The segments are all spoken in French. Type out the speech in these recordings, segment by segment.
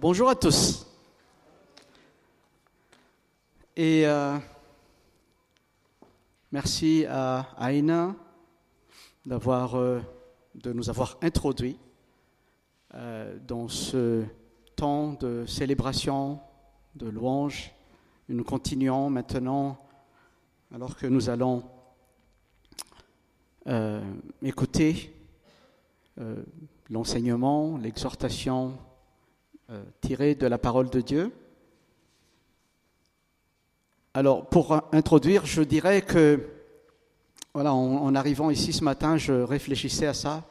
Bonjour à tous. Et euh, merci à Aina euh, de nous avoir introduits euh, dans ce temps de célébration, de louange. Nous continuons maintenant, alors que nous allons écouter l'enseignement, l'exhortation tiré de la parole de Dieu. Alors, pour introduire, je dirais que, voilà, en, arrivant ici ce matin, je réfléchissais à ça.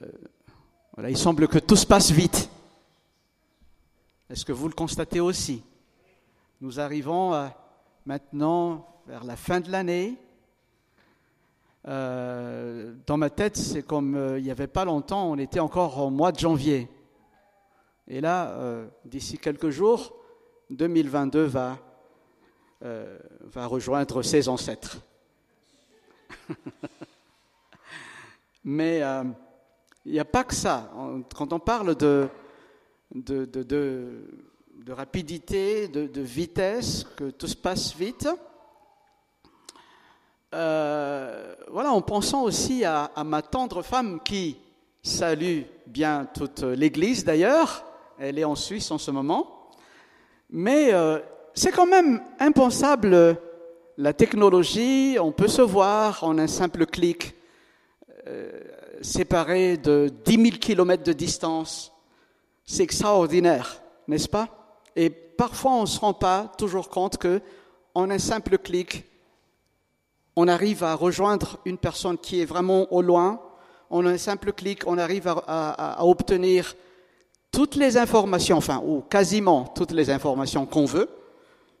Euh, il semble que tout se passe vite. Est-ce que vous le constatez aussi? Nous arrivons maintenant vers la fin de l'année. Euh, dans ma tête, c'est comme il n'y avait pas longtemps, on était encore au mois de janvier. Et là, euh, d'ici quelques jours, 2022 va, euh, va rejoindre ses ancêtres. Mais euh, il n'y a pas que ça. Quand on parle de, rapidité, de, vitesse, que tout se passe vite, voilà, en pensant aussi à ma tendre femme qui salue bien toute l'Église d'ailleurs, elle est en Suisse en ce moment. Mais euh, c'est quand même impensable, la technologie, on peut se voir en un simple clic, euh, séparé de 10 000 kilomètres de distance. C'est extraordinaire, n'est-ce pas? Et parfois, on ne se rend pas toujours compte que, en un simple clic, on arrive à rejoindre une personne qui est vraiment au loin. En un simple clic, on arrive à obtenir toutes les informations, enfin, ou quasiment toutes les informations qu'on veut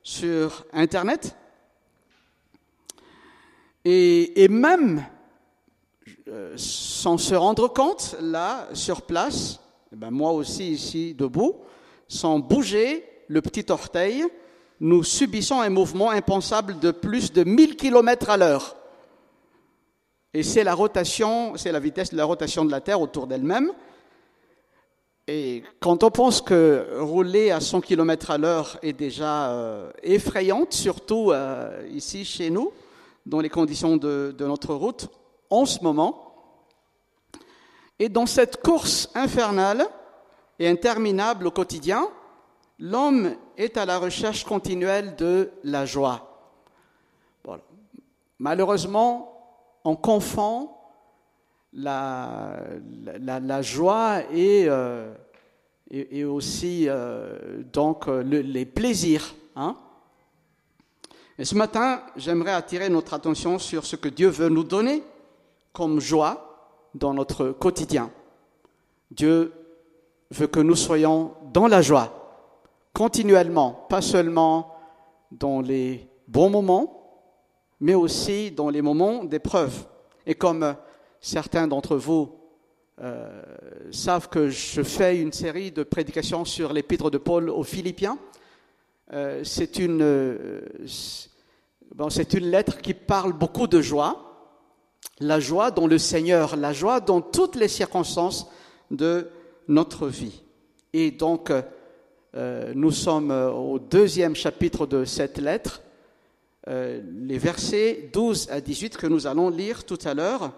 sur Internet. Et, même, euh, sans se rendre compte, là, sur place, eh ben moi aussi ici debout, sans bouger le petit orteil, nous subissons un mouvement impensable de plus de 1000 km à l'heure. Et c'est la rotation, c'est la vitesse de la rotation de la Terre autour d'elle-même. Et quand on pense que rouler à 100 km à l'heure est déjà euh, effrayante, surtout euh, ici chez nous, dans les conditions de, notre route, en ce moment, et dans cette course infernale et interminable au quotidien, l'homme est à la recherche continuelle de la joie. Malheureusement, on confond la, la, joie et, euh, et, aussi euh, donc les plaisirs. Hein. Et ce matin, j'aimerais attirer notre attention sur ce que Dieu veut nous donner comme joie dans notre quotidien. Dieu veut que nous soyons dans la joie, continuellement, pas seulement dans les bons moments, mais aussi dans les moments d'épreuve. Et comme Certains d'entre vous euh, savent que je fais une série de prédications sur l'épître de Paul aux Philippiens. Euh, c'est une, euh, bon, une lettre qui parle beaucoup de joie, la joie dans le Seigneur, la joie dans toutes les circonstances de notre vie. Et donc, nous sommes au deuxième chapitre de cette lettre, les versets 12 à 18 que nous allons lire tout à l'heure.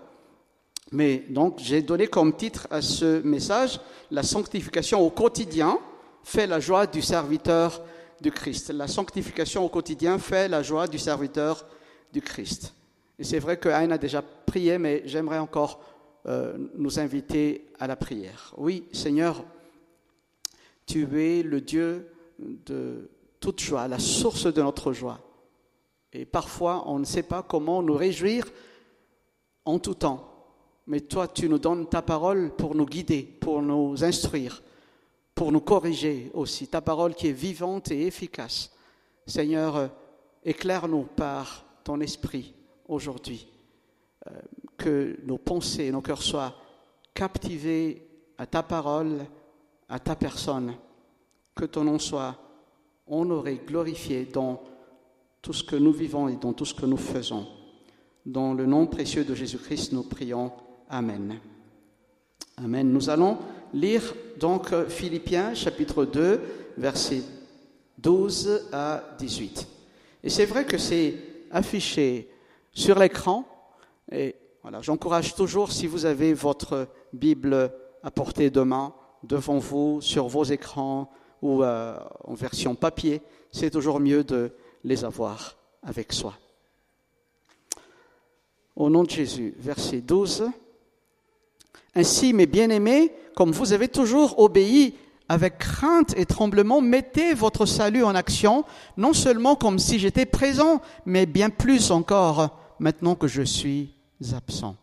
Mais donc, j'ai donné comme titre à ce message La sanctification au quotidien fait la joie du serviteur du Christ. La sanctification au quotidien fait la joie du serviteur du Christ. Et c'est vrai que Anne a déjà prié, mais j'aimerais encore euh, nous inviter à la prière. Oui, Seigneur, tu es le Dieu de toute joie, la source de notre joie. Et parfois, on ne sait pas comment nous réjouir en tout temps mais toi, tu nous donnes ta parole pour nous guider, pour nous instruire, pour nous corriger aussi. Ta parole qui est vivante et efficace. Seigneur, éclaire-nous par ton esprit aujourd'hui. Euh, que nos pensées, nos cœurs soient captivés à ta parole, à ta personne. Que ton nom soit honoré, glorifié dans tout ce que nous vivons et dans tout ce que nous faisons. Dans le nom précieux de Jésus-Christ, nous prions. Amen. Amen. Nous allons lire donc Philippiens chapitre 2, versets 12 à 18. Et c'est vrai que c'est affiché sur l'écran. Et voilà, j'encourage toujours, si vous avez votre Bible à portée de main, devant vous, sur vos écrans ou euh, en version papier, c'est toujours mieux de les avoir avec soi. Au nom de Jésus, verset 12. Ainsi, mes bien-aimés, comme vous avez toujours obéi avec crainte et tremblement, mettez votre salut en action, non seulement comme si j'étais présent, mais bien plus encore maintenant que je suis absent.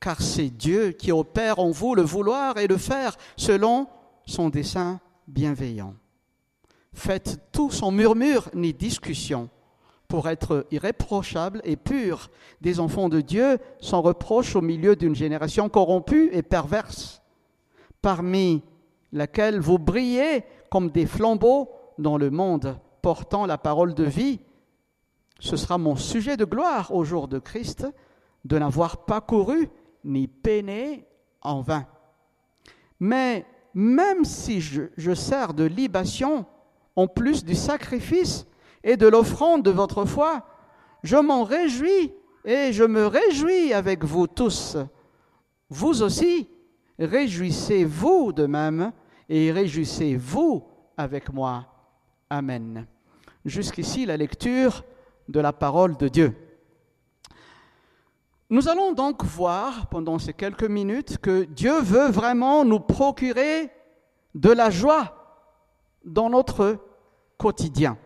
Car c'est Dieu qui opère en vous le vouloir et le faire selon son dessein bienveillant. Faites tout sans murmure ni discussion pour être irréprochable et pur, des enfants de Dieu sans reproche au milieu d'une génération corrompue et perverse, parmi laquelle vous brillez comme des flambeaux dans le monde, portant la parole de vie. Ce sera mon sujet de gloire au jour de Christ, de n'avoir pas couru ni peiné en vain. Mais même si je, je sers de libation en plus du sacrifice et de l'offrande de votre foi, je m'en réjouis et je me réjouis avec vous tous. Vous aussi, réjouissez-vous de même et réjouissez-vous avec moi. Amen. Jusqu'ici la lecture de la parole de Dieu. Nous allons donc voir pendant ces quelques minutes que Dieu veut vraiment nous procurer de la joie dans notre quotidien.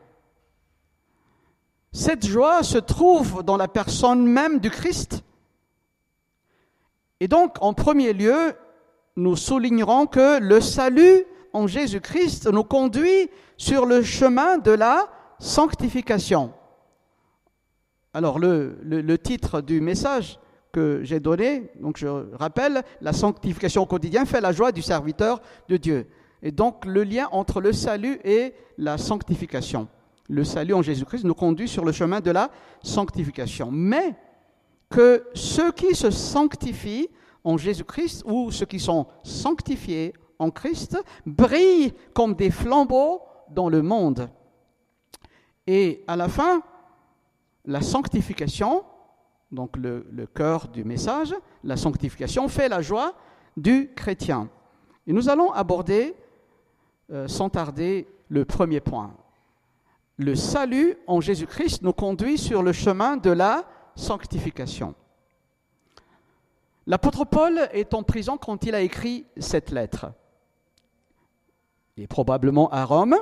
Cette joie se trouve dans la personne même du Christ. Et donc, en premier lieu, nous soulignerons que le salut en Jésus-Christ nous conduit sur le chemin de la sanctification. Alors, le, le, titre du message que j'ai donné, donc je rappelle, la sanctification au quotidien fait la joie du serviteur de Dieu. Et donc, le lien entre le salut et la sanctification le salut en Jésus-Christ nous conduit sur le chemin de la sanctification. Mais que ceux qui se sanctifient en Jésus-Christ ou ceux qui sont sanctifiés en Christ brillent comme des flambeaux dans le monde. Et à la fin, la sanctification, donc le, cœur du message, la sanctification fait la joie du chrétien. Et nous allons aborder euh, sans tarder le premier point le salut en Jésus-Christ nous conduit sur le chemin de la sanctification. L'apôtre Paul est en prison quand il a écrit cette lettre. Il est probablement à Rome.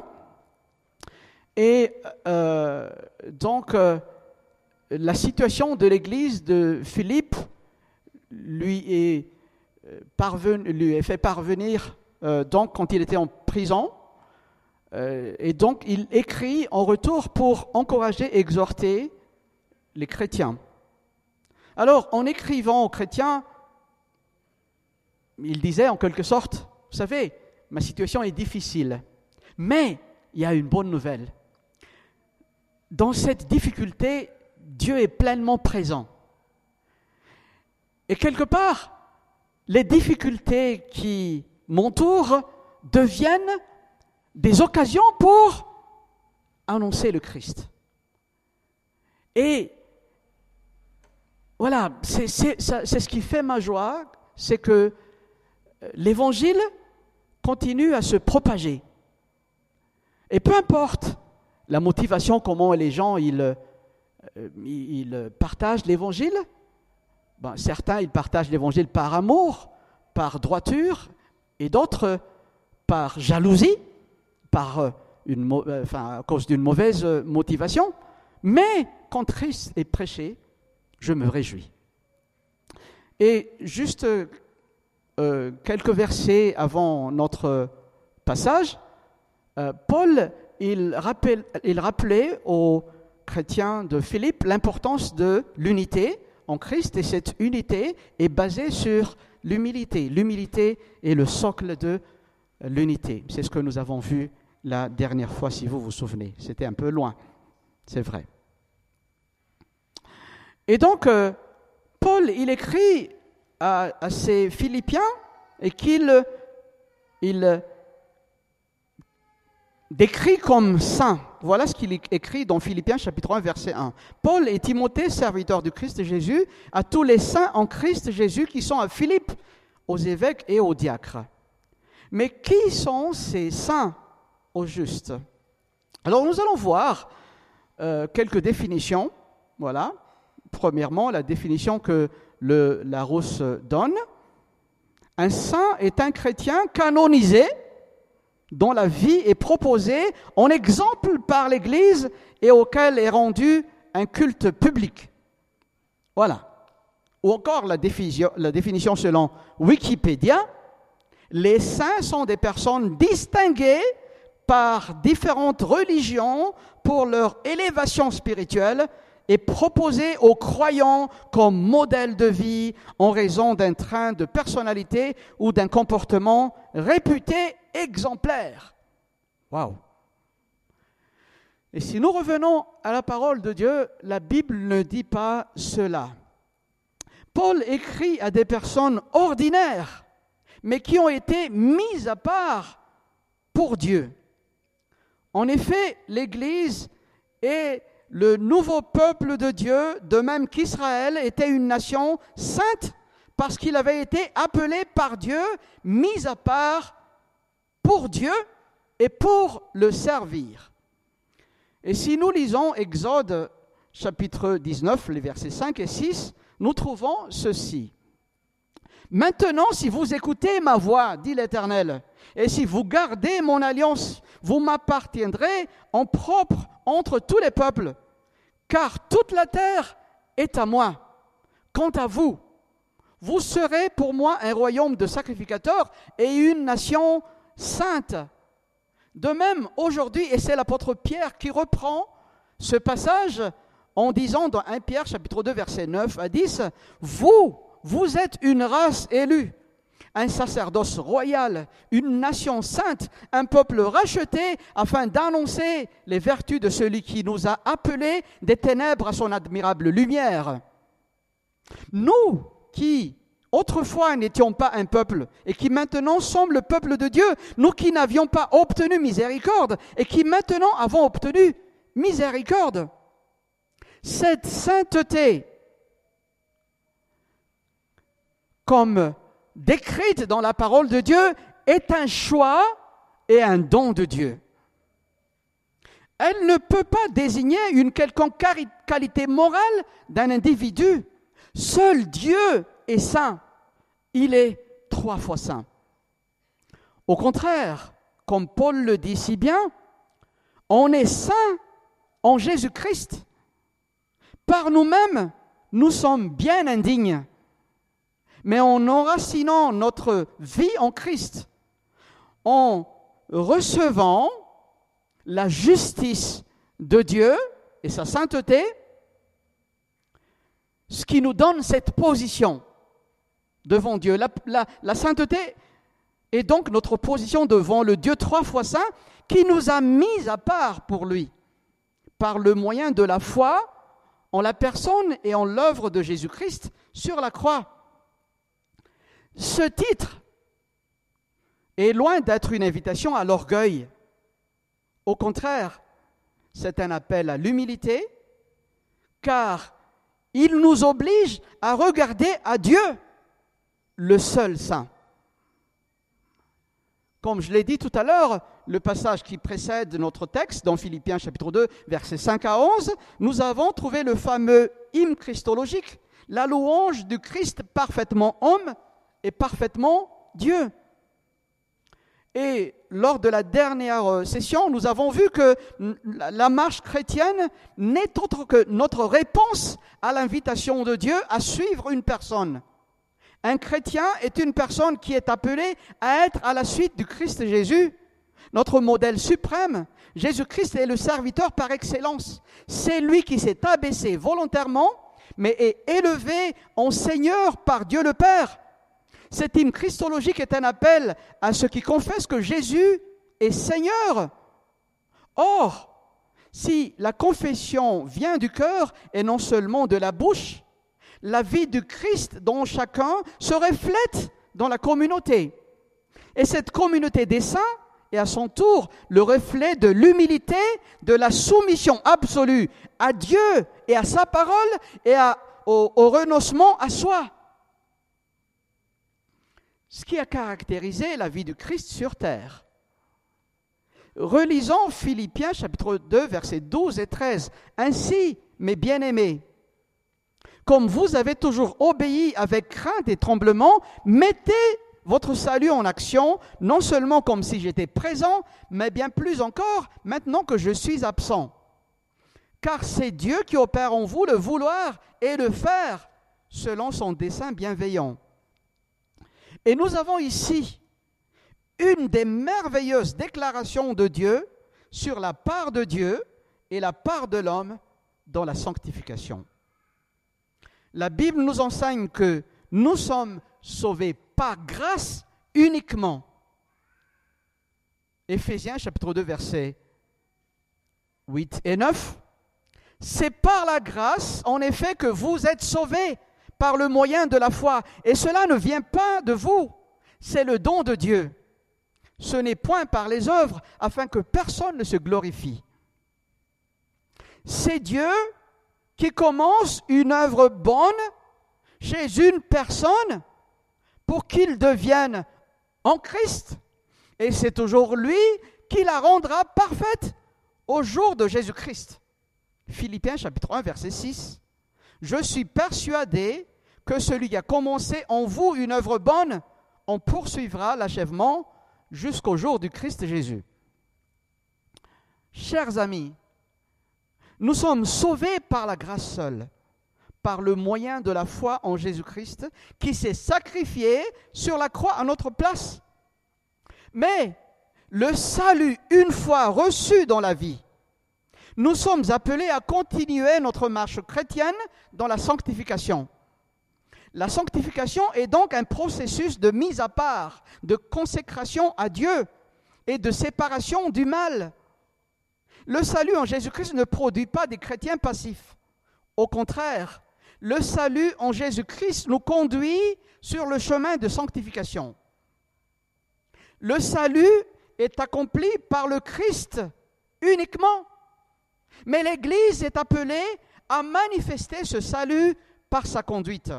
Et euh, donc, euh, la situation de l'église de Philippe lui est, euh, parvenu, lui est fait parvenir, donc, quand il était en prison, euh, et donc, il écrit en retour pour encourager, exhorter les chrétiens. Alors, en écrivant aux chrétiens, il disait en quelque sorte, vous savez, ma situation est difficile, mais il y a une bonne nouvelle. Dans cette difficulté, Dieu est pleinement présent. Et quelque part, les difficultés qui m'entourent deviennent des occasions pour annoncer le Christ. Et voilà, c'est ce qui fait ma joie, c'est que euh, l'évangile continue à se propager. Et peu importe la motivation, comment les gens ils, euh, partagent l'évangile, ben, certains partagent l'évangile par amour, par droiture, et d'autres par jalousie par euh, une, euh, enfin, à cause d'une mauvaise euh, motivation, mais quand Christ est prêché, je me réjouis. Et juste quelques versets avant notre passage, Paul, il, rappelle, il rappelait aux chrétiens de Philippe l'importance de l'unité en Christ, et cette unité est basée sur l'humilité. L'humilité est le socle de l'unité. C'est ce que nous avons vu la dernière fois, si vous vous souvenez. C'était un peu loin, c'est vrai. Et donc, euh, Paul, il écrit à, ses Philippiens et qu'il il décrit comme saint. Voilà ce qu'il écrit dans Philippiens chapitre 1 verset 1. Paul et Timothée, serviteurs du Christ Jésus, à tous les saints en Christ Jésus qui sont à Philippe, aux évêques et aux diacres. Mais qui sont ces saints? Au juste Alors nous allons voir euh, quelques définitions. Voilà. Premièrement, la définition que le Larousse donne. Un saint est un chrétien canonisé dont la vie est proposée en exemple par l'Église et auquel est rendu un culte public. Voilà. Ou encore la définition selon Wikipédia, les saints sont des personnes distinguées par différentes religions pour leur élévation spirituelle et proposées aux croyants comme modèle de vie en raison d'un train de personnalité ou d'un comportement réputé exemplaire. Waouh! Et si nous revenons à la parole de Dieu, la Bible ne dit pas cela. Paul écrit à des personnes ordinaires, mais qui ont été mises à part pour Dieu. En effet, l'Église est le nouveau peuple de Dieu, de même qu'Israël était une nation sainte parce qu'il avait été appelé par Dieu, mis à part pour Dieu et pour le servir. Et si nous lisons Exode chapitre 19, les versets 5 et 6, nous trouvons ceci. Maintenant, si vous écoutez ma voix, dit l'Éternel, et si vous gardez mon alliance, vous m'appartiendrez en propre entre tous les peuples, car toute la terre est à moi. Quant à vous, vous serez pour moi un royaume de sacrificateurs et une nation sainte. De même, aujourd'hui, et c'est l'apôtre Pierre qui reprend ce passage en disant dans 1 Pierre chapitre 2 verset 9 à 10, Vous, vous êtes une race élue, un sacerdoce royal, une nation sainte, un peuple racheté, afin d'annoncer les vertus de celui qui nous a appelés des ténèbres à son admirable lumière. Nous qui autrefois n'étions pas un peuple et qui maintenant sommes le peuple de Dieu, nous qui n'avions pas obtenu miséricorde et qui maintenant avons obtenu miséricorde. Cette sainteté, comme décrite dans la parole de Dieu, est un choix et un don de Dieu. Elle ne peut pas désigner une quelconque qualité morale d'un individu. Seul Dieu est saint. Il est trois fois saint. Au contraire, comme Paul le dit si bien, on est saint en Jésus-Christ. Par nous-mêmes, nous sommes bien indignes. Mais en enracinant notre vie en Christ, en recevant la justice de Dieu et sa sainteté, ce qui nous donne cette position devant Dieu. La, sainteté est donc notre position devant le Dieu trois fois saint qui nous a mis à part pour lui par le moyen de la foi en la personne et en l'œuvre de Jésus-Christ sur la croix. Ce titre est loin d'être une invitation à l'orgueil. Au contraire, c'est un appel à l'humilité, car il nous oblige à regarder à Dieu, le seul saint. Comme je l'ai dit tout à l'heure, le passage qui précède notre texte, dans Philippiens chapitre 2, versets 5 à 11, nous avons trouvé le fameux hymne christologique, la louange du Christ parfaitement homme et parfaitement Dieu. Et lors de la dernière euh, session, nous avons vu que la marche chrétienne n'est autre que notre réponse à l'invitation de Dieu à suivre une personne. Un chrétien est une personne qui est appelée à être à la suite du Christ Jésus, notre modèle suprême. Jésus-Christ est le serviteur par excellence. C'est lui qui s'est abaissé volontairement, mais est élevé en Seigneur par Dieu le Père. Cet hymne christologique est un appel à ceux qui confessent que Jésus est Seigneur. Or, si la confession vient du cœur et non seulement de la bouche, la vie du Christ dans chacun se reflète dans la communauté. Et cette communauté des saints est à son tour le reflet de l'humilité, de la soumission absolue à Dieu et à sa parole et au renoncement à soi. Ce qui a caractérisé la vie du Christ sur terre. Relisons Philippiens chapitre 2 versets 12 et 13. Ainsi, mes bien-aimés, comme vous avez toujours obéi avec crainte et tremblement, mettez votre salut en action, non seulement comme si j'étais présent, mais bien plus encore maintenant que je suis absent. Car c'est Dieu qui opère en vous le vouloir et le faire selon son dessein bienveillant. Et nous avons ici une des merveilleuses déclarations de Dieu sur la part de Dieu et la part de l'homme dans la sanctification. La Bible nous enseigne que nous sommes sauvés par grâce uniquement. Éphésiens chapitre 2 versets 8 et 9. C'est par la grâce, en effet, que vous êtes sauvés par le moyen de la foi. Et cela ne vient pas de vous, c'est le don de Dieu. Ce n'est point par les œuvres, afin que personne ne se glorifie. C'est Dieu qui commence une œuvre bonne chez une personne pour qu'il devienne en Christ. Et c'est toujours lui qui la rendra parfaite au jour de Jésus-Christ. Philippiens chapitre 1 verset 6. Je suis persuadé que celui qui a commencé en vous une œuvre bonne en poursuivra l'achèvement jusqu'au jour du Christ Jésus. Chers amis, nous sommes sauvés par la grâce seule par le moyen de la foi en Jésus-Christ, qui s'est sacrifié sur la croix à notre place. Mais le salut, une fois reçu dans la vie, nous sommes appelés à continuer notre marche chrétienne dans la sanctification. La sanctification est donc un processus de mise à part, de consécration à Dieu et de séparation du mal. Le salut en Jésus-Christ ne produit pas des chrétiens passifs. Au contraire, le salut en Jésus-Christ nous conduit sur le chemin de sanctification. Le salut est accompli par le Christ uniquement. Mais l'Église est appelée à manifester ce salut par sa conduite.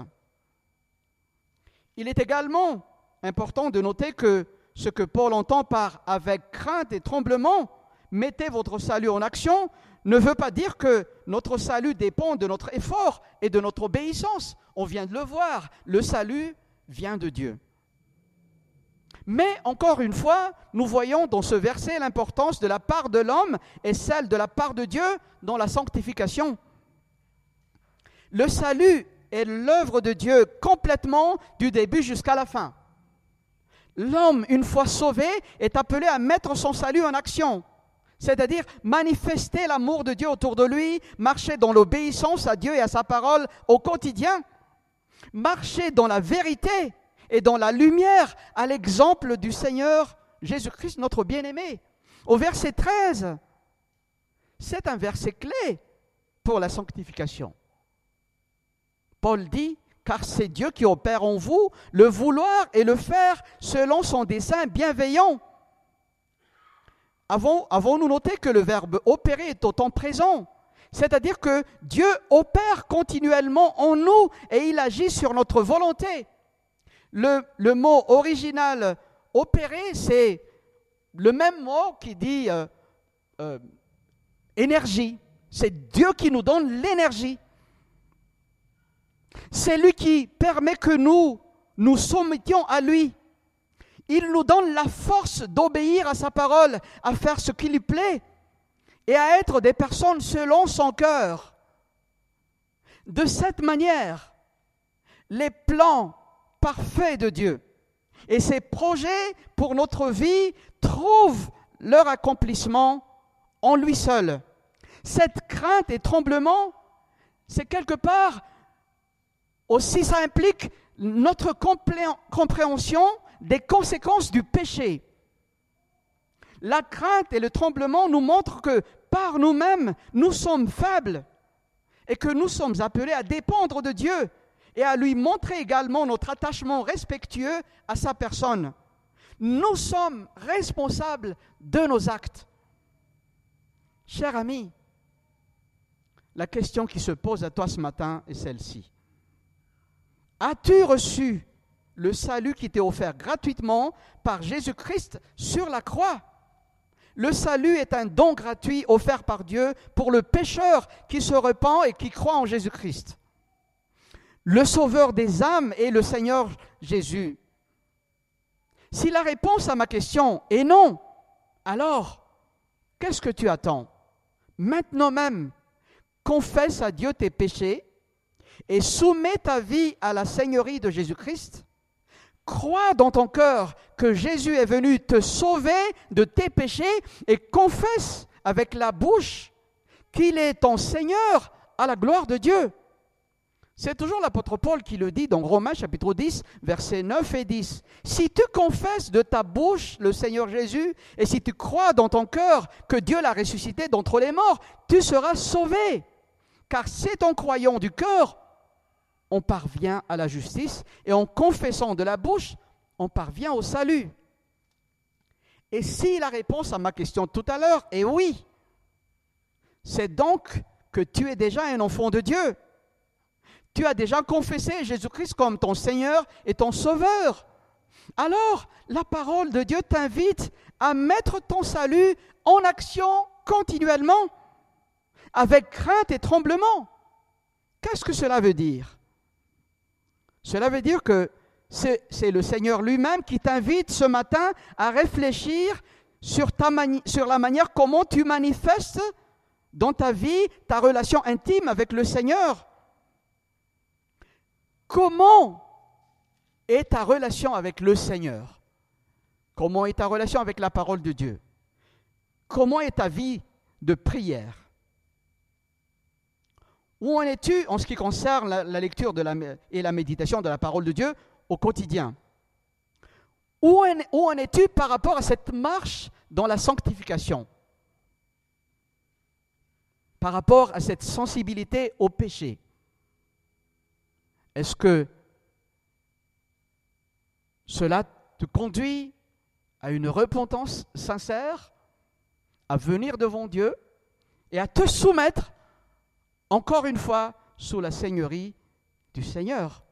Il est également important de noter que ce que Paul entend par avec crainte et tremblement, mettez votre salut en action, ne veut pas dire que notre salut dépend de notre effort et de notre obéissance. On vient de le voir, le salut vient de Dieu. Mais encore une fois, nous voyons dans ce verset l'importance de la part de l'homme et celle de la part de Dieu dans la sanctification. Le salut est l'œuvre de Dieu complètement du début jusqu'à la fin. L'homme, une fois sauvé, est appelé à mettre son salut en action c'est-à-dire manifester l'amour de Dieu autour de lui, marcher dans l'obéissance à Dieu et à sa parole au quotidien, marcher dans la vérité et dans la lumière à l'exemple du Seigneur Jésus-Christ, notre bien-aimé. Au verset 13, c'est un verset clé pour la sanctification. Paul dit, car c'est Dieu qui opère en vous le vouloir et le faire selon son dessein bienveillant avons-nous noté que le verbe opérer est au temps présent? C'est-à-dire que Dieu opère continuellement en nous et il agit sur notre volonté. Le, mot original opérer, c'est le même mot qui dit euh, euh, énergie. C'est Dieu qui nous donne l'énergie. C'est lui qui permet que nous nous soumettions à lui. Il nous donne la force d'obéir à sa parole, à faire ce qui lui plaît et à être des personnes selon son cœur. De cette manière, les plans parfaits de Dieu et ses projets pour notre vie trouvent leur accomplissement en lui seul. Cette crainte et tremblement, c'est quelque part aussi ça implique notre compréhension des conséquences du péché. La crainte et le tremblement nous montrent que par nous-mêmes, nous sommes faibles et que nous sommes appelés à dépendre de Dieu et à lui montrer également notre attachement respectueux à sa personne. Nous sommes responsables de nos actes. Cher ami, la question qui se pose à toi ce matin est celle-ci. As-tu reçu le salut qui t'est offert gratuitement par Jésus-Christ sur la croix? Le salut est un don gratuit offert par Dieu pour le pécheur qui se repent et qui croit en Jésus-Christ. Le sauveur des âmes est le Seigneur Jésus. Si la réponse à ma question est non, alors qu'est-ce que tu attends? Maintenant même, confesse à Dieu tes péchés et soumets ta vie à la Seigneurie de Jésus-Christ. Crois dans ton cœur que Jésus est venu te sauver de tes péchés et confesse avec la bouche qu'il est ton Seigneur à la gloire de Dieu. C'est toujours l'apôtre Paul qui le dit dans Romains chapitre 10, versets 9 et 10. Si tu confesses de ta bouche le Seigneur Jésus et si tu crois dans ton cœur que Dieu l'a ressuscité d'entre les morts, tu seras sauvé. Car c'est en croyant du cœur, on parvient à la justice et en confessant de la bouche, on parvient au salut. Et si la réponse à ma question tout à l'heure est oui, c'est donc que tu es déjà un enfant de Dieu tu as déjà confessé Jésus-Christ comme ton Seigneur et ton Sauveur. Alors, la parole de Dieu t'invite à mettre ton salut en action continuellement, avec crainte et tremblement. Qu'est-ce que cela veut dire? Cela veut dire que c'est le Seigneur lui-même qui t'invite ce matin à réfléchir sur, la manière comment tu manifestes dans ta vie ta relation intime avec le Seigneur. Comment est ta relation avec le Seigneur? Comment est ta relation avec la parole de Dieu? Comment est ta vie de prière? Où en es-tu en ce qui concerne la, lecture et la méditation de la parole de Dieu au quotidien? Où en es-tu par rapport à cette marche dans la sanctification? Par rapport à cette sensibilité au péché? Est-ce que cela te conduit à une repentance sincère, à venir devant Dieu et à te soumettre encore une fois sous la seigneurie du Seigneur?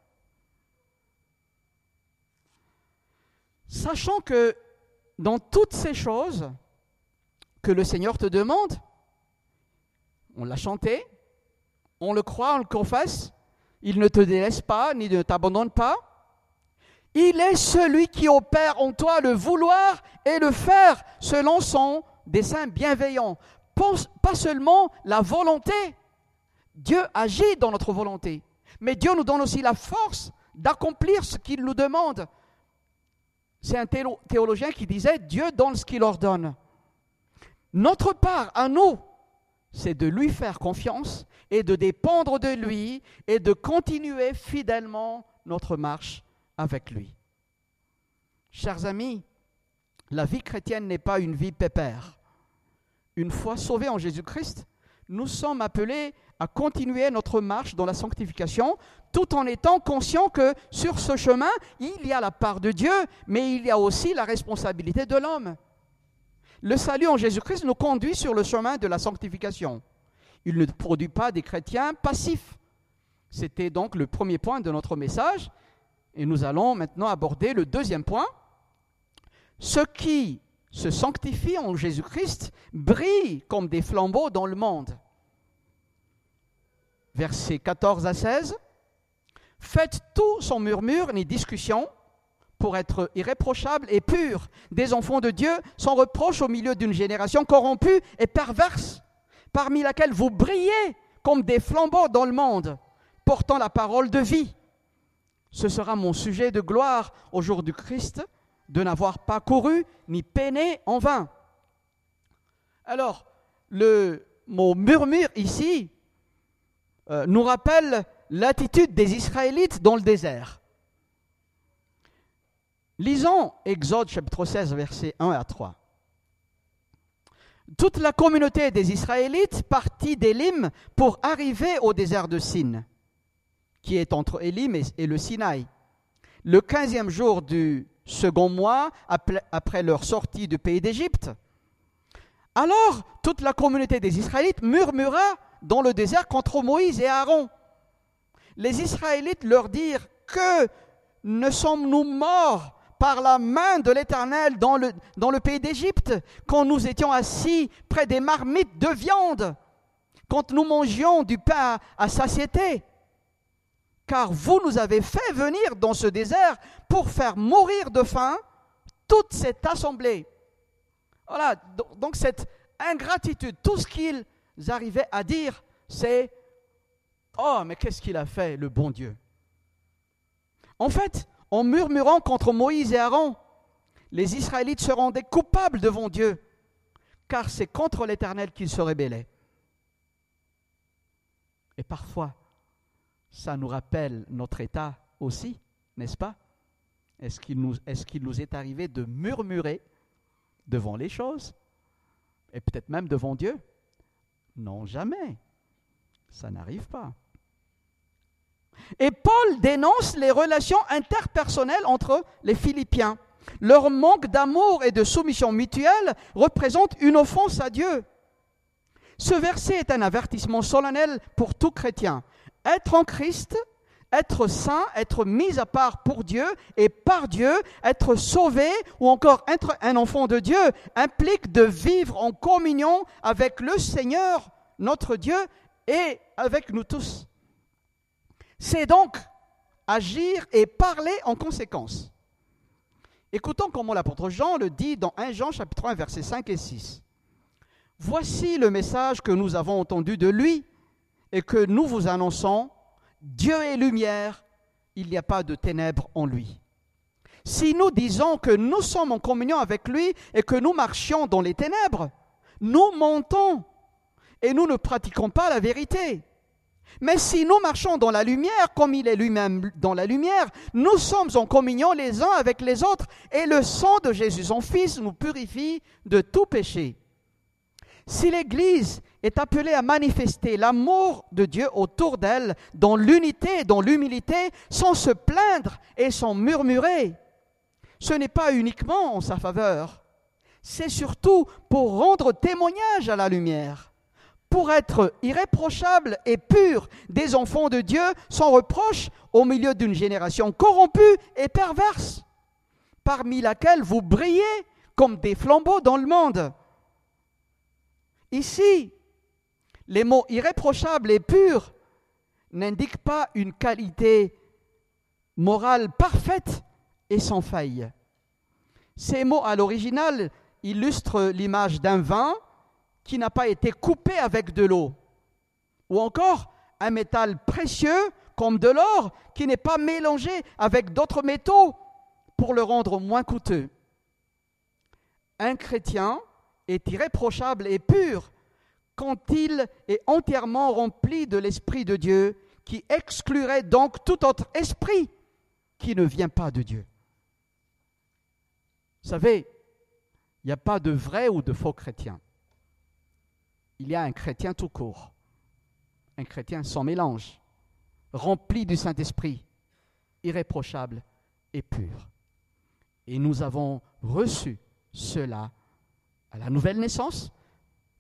Sachant que dans toutes ces choses que le Seigneur te demande, on l'a chanté, on le croit, on le confesse, il ne te délaisse pas, ni ne t'abandonne pas. Il est celui qui opère en toi le vouloir et le faire selon son dessein bienveillant. Pas seulement la volonté. Dieu agit dans notre volonté. Mais Dieu nous donne aussi la force d'accomplir ce qu'il nous demande. C'est un théologien qui disait Dieu donne ce qu'il ordonne. Notre part à nous, c'est de lui faire confiance et de dépendre de lui et de continuer fidèlement notre marche avec lui. Chers amis, la vie chrétienne n'est pas une vie pépère. Une fois sauvés en Jésus-Christ, nous sommes appelés à continuer notre marche dans la sanctification, tout en étant conscients que sur ce chemin, il y a la part de Dieu, mais il y a aussi la responsabilité de l'homme. Le salut en Jésus-Christ nous conduit sur le chemin de la sanctification. Il ne produit pas des chrétiens passifs. C'était donc le premier point de notre message. Et nous allons maintenant aborder le deuxième point. Ceux qui se sanctifient en Jésus-Christ brillent comme des flambeaux dans le monde. Versets 14 à 16. Faites tout sans murmure ni discussion pour être irréprochables et purs, des enfants de Dieu sans reproche au milieu d'une génération corrompue et perverse, parmi laquelle vous brillez comme des flambeaux dans le monde, portant la parole de vie. Ce sera mon sujet de gloire au jour du Christ, de n'avoir pas couru ni peiné en vain. Alors, le mot murmure ici euh, nous rappelle l'attitude des Israélites dans le désert. Lisons Exode chapitre 16, versets 1 à 3. Toute la communauté des Israélites partit d'Élim pour arriver au désert de Sin, qui est entre Élim et le Sinaï. Le quinzième jour du second mois après leur sortie du pays d'Égypte. Alors toute la communauté des Israélites murmura dans le désert contre Moïse et Aaron. Les Israélites leur dirent que ne sommes-nous morts par la main de l'Éternel dans le, dans le pays d'Égypte, quand nous étions assis près des marmites de viande, quand nous mangions du pain à satiété car vous nous avez fait venir dans ce désert pour faire mourir de faim toute cette assemblée. Voilà, donc cette ingratitude, tout ce qu'ils arrivaient à dire, c'est Oh, mais qu'est-ce qu'il a fait, le bon Dieu? En fait, en murmurant contre Moïse et Aaron, les Israélites se rendaient coupables devant Dieu, car c'est contre l'Éternel qu'ils se rébellaient. Et parfois, ça nous rappelle notre état aussi, n'est-ce pas? Est-ce qu'il nous, est nous est arrivé de murmurer devant les choses Et peut-être même devant Dieu? Non, jamais. Ça n'arrive pas. Et Paul dénonce les relations interpersonnelles entre les Philippiens. Leur manque d'amour et de soumission mutuelle représente une offense à Dieu. Ce verset est un avertissement solennel pour tout chrétien être en Christ, être saint, être mis à part pour Dieu et par Dieu, être sauvé ou encore être un enfant de Dieu implique de vivre en communion avec le Seigneur, notre Dieu, et avec nous tous. C'est donc agir et parler en conséquence. Écoutons comment l'apôtre Jean le dit dans 1 Jean chapitre 1 versets 5 et 6. Voici le message que nous avons entendu de lui et que nous vous annonçons, Dieu est lumière, il n'y a pas de ténèbres en lui. Si nous disons que nous sommes en communion avec lui et que nous marchions dans les ténèbres, nous mentons et nous ne pratiquons pas la vérité. Mais si nous marchons dans la lumière, comme il est lui-même dans la lumière, nous sommes en communion les uns avec les autres, et le sang de Jésus, son Fils, nous purifie de tout péché. Si l'Église est appelée à manifester l'amour de Dieu autour d'elle dans l'unité et dans l'humilité, sans se plaindre et sans murmurer, ce n'est pas uniquement en sa faveur, c'est surtout pour rendre témoignage à la lumière, pour être irréprochable et pur des enfants de Dieu sans reproche au milieu d'une génération corrompue et perverse, parmi laquelle vous brillez comme des flambeaux dans le monde Ici, les mots irréprochables et purs n'indiquent pas une qualité morale parfaite et sans faille. Ces mots à l'original illustrent l'image d'un vin qui n'a pas été coupé avec de l'eau, ou encore un métal précieux comme de l'or qui n'est pas mélangé avec d'autres métaux pour le rendre moins coûteux. Un chrétien est irréprochable et pur quand il est entièrement rempli de l'Esprit de Dieu, qui exclurait donc tout autre esprit qui ne vient pas de Dieu. Vous savez, il n'y a pas de vrai ou de faux chrétien. Il y a un chrétien tout court, un chrétien sans mélange, rempli du Saint-Esprit, irréprochable et pur. Et nous avons reçu cela à la nouvelle naissance,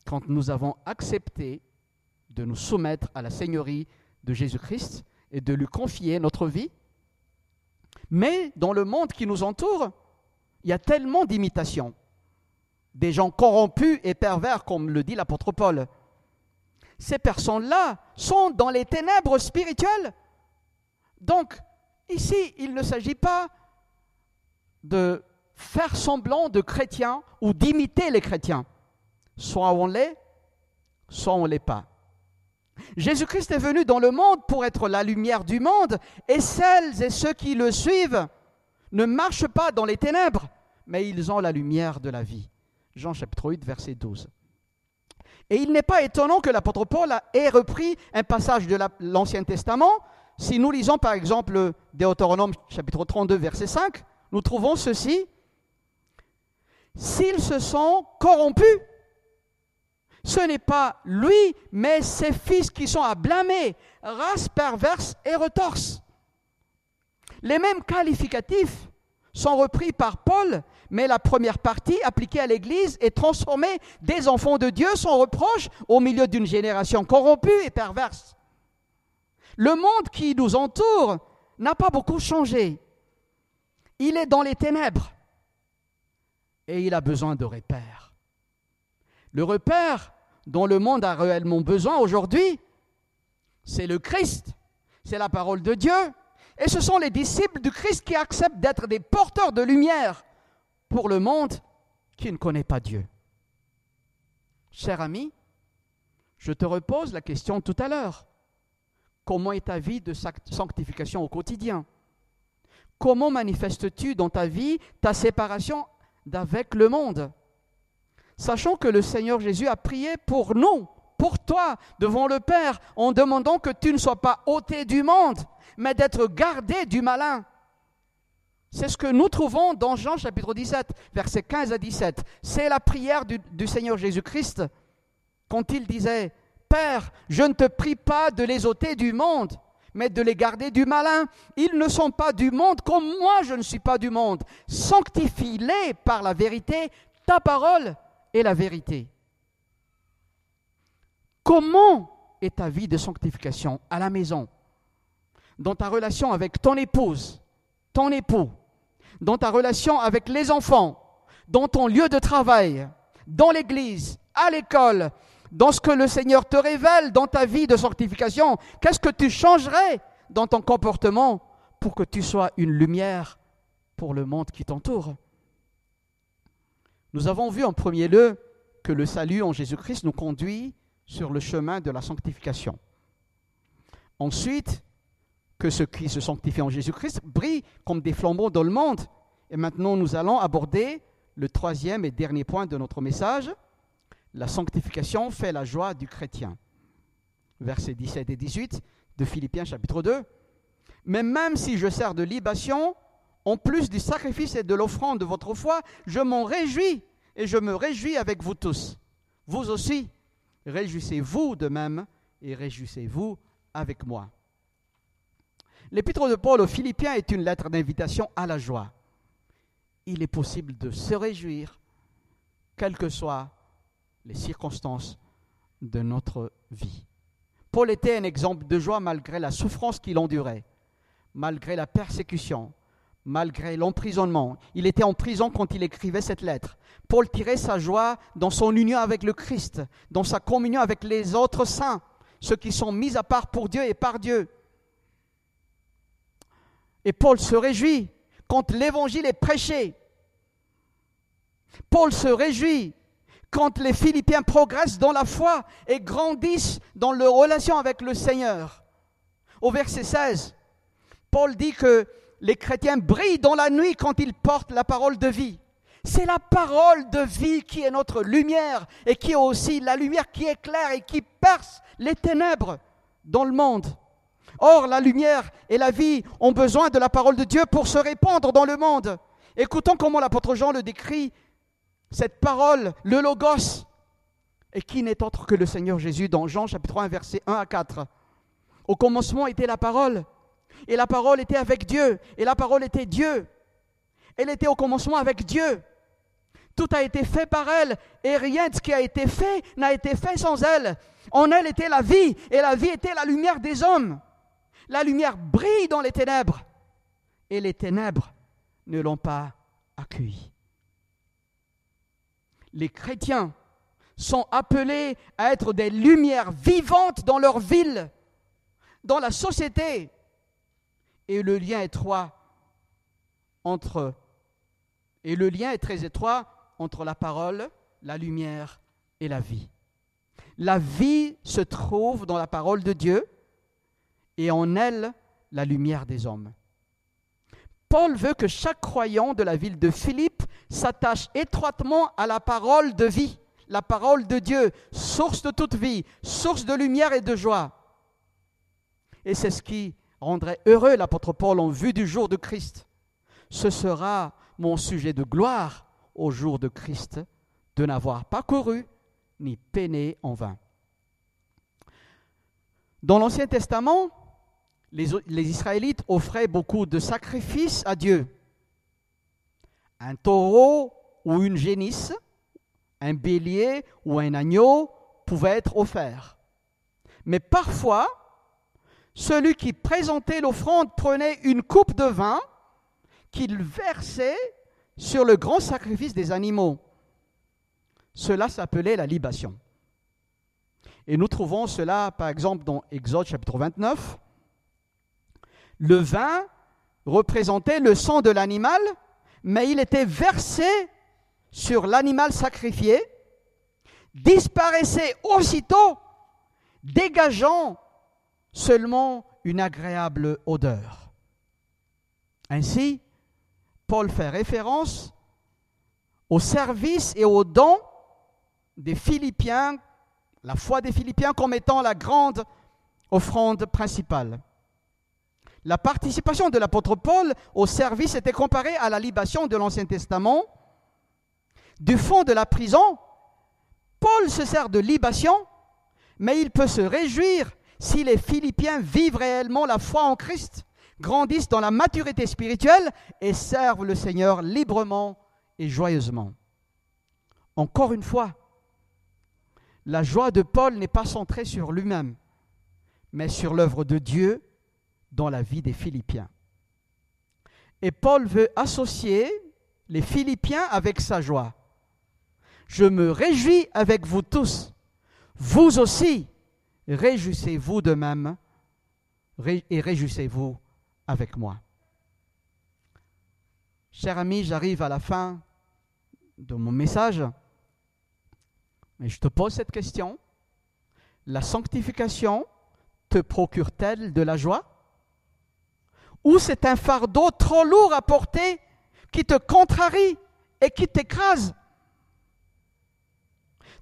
quand nous avons accepté de nous soumettre à la Seigneurie de Jésus-Christ et de lui confier notre vie. Mais dans le monde qui nous entoure, il y a tellement d'imitations, des gens corrompus et pervers, comme le dit l'apôtre Paul. Ces personnes-là sont dans les ténèbres spirituelles. Donc, ici, il ne s'agit pas de faire semblant de chrétiens ou d'imiter les chrétiens. Soit on l'est, soit on ne l'est pas. Jésus-Christ est venu dans le monde pour être la lumière du monde, et celles et ceux qui le suivent ne marchent pas dans les ténèbres, mais ils ont la lumière de la vie. Jean chapitre 8, verset 12. Et il n'est pas étonnant que l'apôtre Paul ait repris un passage de l'Ancien Testament. Si nous lisons par exemple Deutéronome chapitre 32, verset 5, nous trouvons ceci s'ils se sont corrompus, ce n'est pas lui, mais ses fils qui sont à blâmer, race perverse et retorse. Les mêmes qualificatifs sont repris par Paul, mais la première partie, appliquée à l'Église, est transformée des enfants de Dieu sans reproche au milieu d'une génération corrompue et perverse. Le monde qui nous entoure n'a pas beaucoup changé. Il est dans les ténèbres et il a besoin de repères. Le repère dont le monde a réellement besoin aujourd'hui, c'est le Christ, c'est la parole de Dieu, et ce sont les disciples du Christ qui acceptent d'être des porteurs de lumière pour le monde qui ne connaît pas Dieu. Cher ami, je te repose la question tout à l'heure. Comment est ta vie de sanctification au quotidien? Comment manifestes-tu dans ta vie ta séparation d'avec le monde? Sachant que le Seigneur Jésus a prié pour nous, pour toi, devant le Père, en demandant que tu ne sois pas ôté du monde, mais d'être gardé du malin. C'est ce que nous trouvons dans Jean chapitre 17, versets 15 à 17. C'est la prière du, du Seigneur Jésus-Christ quand il disait, Père, je ne te prie pas de les ôter du monde, mais de les garder du malin. Ils ne sont pas du monde comme moi je ne suis pas du monde. Sanctifie-les par la vérité. Ta parole est la vérité. Comment est ta vie de sanctification à la maison, dans ta relation avec ton épouse, ton époux, dans ta relation avec les enfants, dans ton lieu de travail, dans l'église, à l'école, dans ce que le Seigneur te révèle dans ta vie de sanctification, qu'est-ce que tu changerais dans ton comportement pour que tu sois une lumière pour le monde qui t'entoure? Nous avons vu en premier lieu que le salut en Jésus-Christ nous conduit sur le chemin de la sanctification. Ensuite, que ceux qui se sanctifient en Jésus-Christ brillent comme des flambeaux dans le monde. Et maintenant, nous allons aborder le troisième et dernier point de notre message, la sanctification fait la joie du chrétien. Versets 17 et 18 de Philippiens chapitre 2. Mais même si je sers de libation, en plus du sacrifice et de l'offrande de votre foi, je m'en réjouis et je me réjouis avec vous tous. Vous aussi, réjouissez-vous de même et réjouissez-vous avec moi. L'épître de Paul aux Philippiens est une lettre d'invitation à la joie. Il est possible de se réjouir, quel que soit les circonstances de notre vie. Paul était un exemple de joie malgré la souffrance qu'il endurait, malgré la persécution, malgré l'emprisonnement. Il était en prison quand il écrivait cette lettre. Paul tirait sa joie dans son union avec le Christ, dans sa communion avec les autres saints, ceux qui sont mis à part pour Dieu et par Dieu. Et Paul se réjouit quand l'évangile est prêché. Paul se réjouit quand les Philippiens progressent dans la foi et grandissent dans leur relation avec le Seigneur. Au verset 16, Paul dit que les chrétiens brillent dans la nuit quand ils portent la parole de vie. C'est la parole de vie qui est notre lumière et qui est aussi la lumière qui éclaire et qui perce les ténèbres dans le monde. Or, la lumière et la vie ont besoin de la parole de Dieu pour se répandre dans le monde. Écoutons comment l'apôtre Jean le décrit cette parole, le Logos, et qui n'est autre que le Seigneur Jésus dans Jean chapitre 1, verset 1 à 4. Au commencement était la parole, et la parole était avec Dieu, et la parole était Dieu. Elle était au commencement avec Dieu. Tout a été fait par elle, et rien de ce qui a été fait n'a été fait sans elle. En elle était la vie, et la vie était la lumière des hommes. La lumière brille dans les ténèbres, et les ténèbres ne l'ont pas accueillie les chrétiens sont appelés à être des lumières vivantes dans leur ville, dans la société. Et le lien étroit entre et le lien est très étroit entre la parole, la lumière et la vie. La vie se trouve dans la parole de Dieu et en elle la lumière des hommes. Paul veut que chaque croyant de la ville de Philippe s'attache étroitement à la parole de vie, la parole de Dieu, source de toute vie, source de lumière et de joie. Et c'est ce qui rendrait heureux l'apôtre Paul en vue du jour de Christ. Ce sera mon sujet de gloire au jour de Christ, de n'avoir pas couru ni peiné en vain. Dans l'Ancien Testament, les, Israélites offraient beaucoup de sacrifices à Dieu. un taureau ou une génisse, un bélier ou un agneau pouvaient être offerts. Mais parfois, celui qui présentait l'offrande prenait une coupe de vin qu'il versait sur le grand sacrifice des animaux. Cela s'appelait la libation. Et nous trouvons cela, par exemple, dans Exode chapitre 29. Le vin représentait le sang de l'animal, mais il était versé sur l'animal sacrifié, disparaissait aussitôt, dégageant seulement une agréable odeur. Ainsi, Paul fait référence au service et aux dons des Philippiens, la foi des Philippiens comme étant la grande offrande principale. La participation de l'apôtre Paul au service était comparée à la libation de l'Ancien Testament. Du fond de la prison, Paul se sert de libation, mais il peut se réjouir si les Philippiens vivent réellement la foi en Christ, grandissent dans la maturité spirituelle et servent le Seigneur librement et joyeusement. Encore une fois, la joie de Paul n'est pas centrée sur lui-même, mais sur l'œuvre de Dieu dans la vie des Philippiens. Et Paul veut associer les Philippiens avec sa joie. Je me réjouis avec vous tous. Vous aussi, réjouissez-vous de même et réjouissez-vous avec moi. Cher ami, j'arrive à la fin de mon message, mais je te pose cette question. La sanctification te procure-t-elle de la joie? Ou c'est un fardeau trop lourd à porter qui te contrarie et qui t'écrase.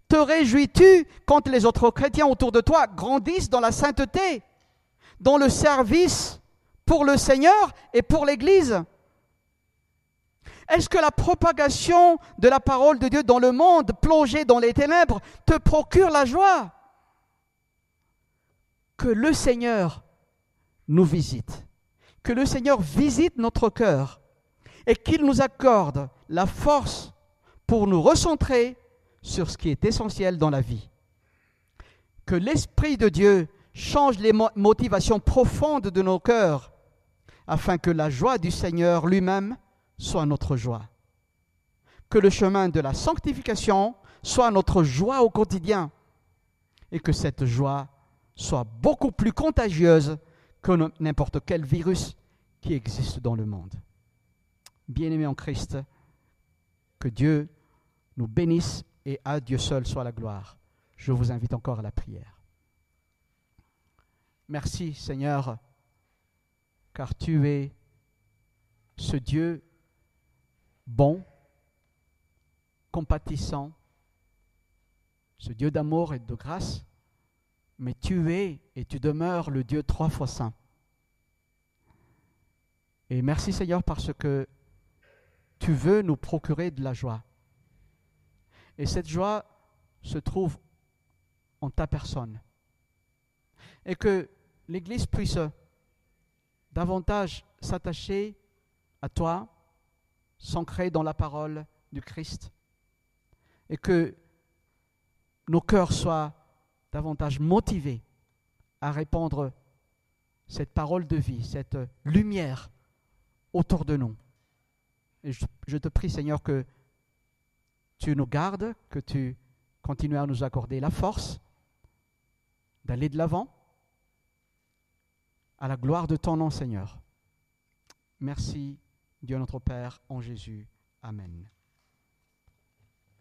Te réjouis-tu quand les autres chrétiens autour de toi grandissent dans la sainteté, dans le service pour le Seigneur et pour l'Église? Est-ce que la propagation de la parole de Dieu dans le monde plongé dans les ténèbres te procure la joie? Que le Seigneur nous visite, que le Seigneur visite notre cœur et qu'il nous accorde la force pour nous recentrer sur ce qui est essentiel dans la vie. Que l'Esprit de Dieu change les motivations profondes de nos cœurs afin que la joie du Seigneur lui-même soit notre joie. Que le chemin de la sanctification soit notre joie au quotidien et que cette joie soit beaucoup plus contagieuse que n'importe quel virus qui existe dans le monde. Bien-aimés en Christ, que Dieu nous bénisse et à Dieu seul soit la gloire. Je vous invite encore à la prière. Merci Seigneur, car tu es ce Dieu bon, compatissant, ce Dieu d'amour et de grâce, mais tu es et tu demeures le Dieu trois fois saint. Et merci Seigneur parce que tu veux nous procurer de la joie. Et cette joie se trouve en ta personne. Et que l'Église puisse davantage s'attacher à toi, s'ancrer dans la parole du Christ. Et que nos cœurs soient davantage motivés à répandre cette parole de vie, cette lumière autour de nous. Et je, je te prie, Seigneur, que tu nous gardes, que tu continues à nous accorder la force d'aller de l'avant à la gloire de ton nom, Seigneur. Merci, Dieu notre Père, en Jésus. Amen.